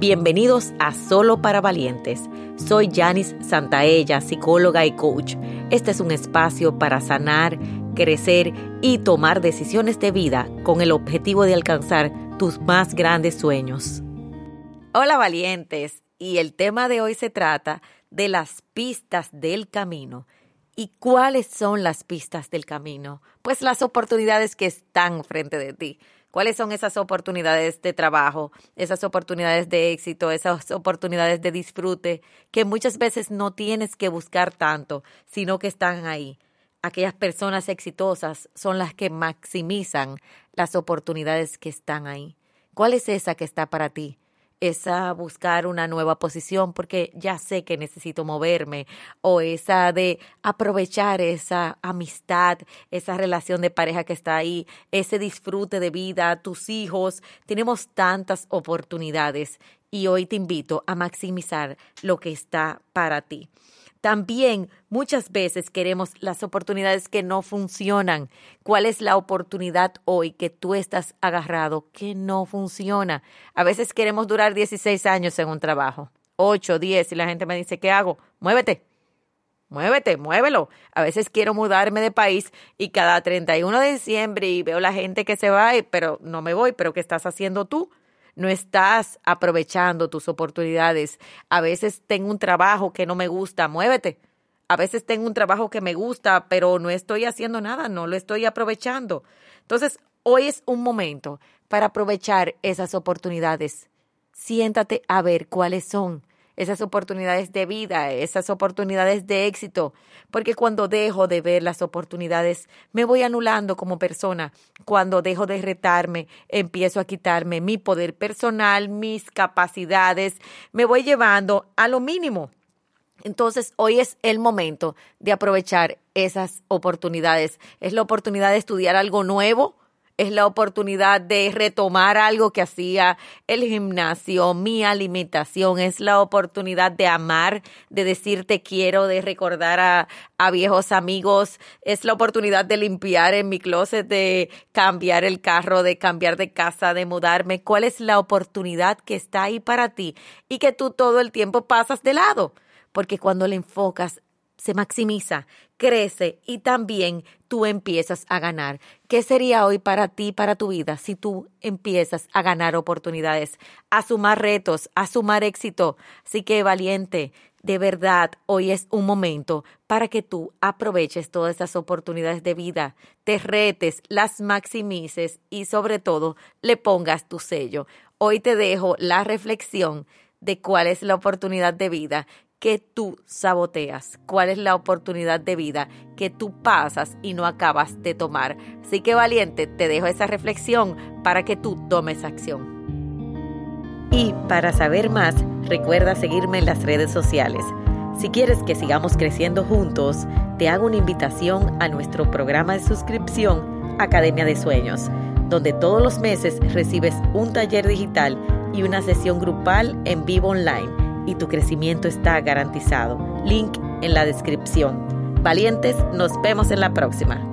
Bienvenidos a Solo para Valientes. Soy Janice Santaella, psicóloga y coach. Este es un espacio para sanar, crecer y tomar decisiones de vida con el objetivo de alcanzar tus más grandes sueños. Hola valientes, y el tema de hoy se trata de las pistas del camino. ¿Y cuáles son las pistas del camino? Pues las oportunidades que están frente de ti cuáles son esas oportunidades de trabajo, esas oportunidades de éxito, esas oportunidades de disfrute que muchas veces no tienes que buscar tanto, sino que están ahí. Aquellas personas exitosas son las que maximizan las oportunidades que están ahí. ¿Cuál es esa que está para ti? Esa buscar una nueva posición porque ya sé que necesito moverme o esa de aprovechar esa amistad, esa relación de pareja que está ahí, ese disfrute de vida, tus hijos. Tenemos tantas oportunidades y hoy te invito a maximizar lo que está para ti. También muchas veces queremos las oportunidades que no funcionan. ¿Cuál es la oportunidad hoy que tú estás agarrado que no funciona? A veces queremos durar 16 años en un trabajo, 8, 10, y la gente me dice, ¿qué hago? Muévete. Muévete, muévelo. A veces quiero mudarme de país y cada 31 de diciembre y veo la gente que se va, pero no me voy, pero ¿qué estás haciendo tú? No estás aprovechando tus oportunidades. A veces tengo un trabajo que no me gusta, muévete. A veces tengo un trabajo que me gusta, pero no estoy haciendo nada, no lo estoy aprovechando. Entonces, hoy es un momento para aprovechar esas oportunidades. Siéntate a ver cuáles son esas oportunidades de vida, esas oportunidades de éxito, porque cuando dejo de ver las oportunidades, me voy anulando como persona. Cuando dejo de retarme, empiezo a quitarme mi poder personal, mis capacidades, me voy llevando a lo mínimo. Entonces, hoy es el momento de aprovechar esas oportunidades. Es la oportunidad de estudiar algo nuevo, es la oportunidad de retomar algo que hacía el gimnasio, mi alimentación, es la oportunidad de amar, de decir te quiero, de recordar a, a viejos amigos, es la oportunidad de limpiar en mi closet, de cambiar el carro, de cambiar de casa, de mudarme. ¿Cuál es la oportunidad que está ahí para ti y que tú todo el tiempo pasas de lado? Porque cuando le enfocas se maximiza, crece y también tú empiezas a ganar. ¿Qué sería hoy para ti, para tu vida, si tú empiezas a ganar oportunidades, a sumar retos, a sumar éxito? Así que valiente, de verdad, hoy es un momento para que tú aproveches todas esas oportunidades de vida, te retes, las maximices y sobre todo le pongas tu sello. Hoy te dejo la reflexión de cuál es la oportunidad de vida que tú saboteas, cuál es la oportunidad de vida que tú pasas y no acabas de tomar. Así que valiente, te dejo esa reflexión para que tú tomes acción. Y para saber más, recuerda seguirme en las redes sociales. Si quieres que sigamos creciendo juntos, te hago una invitación a nuestro programa de suscripción Academia de Sueños, donde todos los meses recibes un taller digital y una sesión grupal en vivo online y tu crecimiento está garantizado. Link en la descripción. Valientes, nos vemos en la próxima.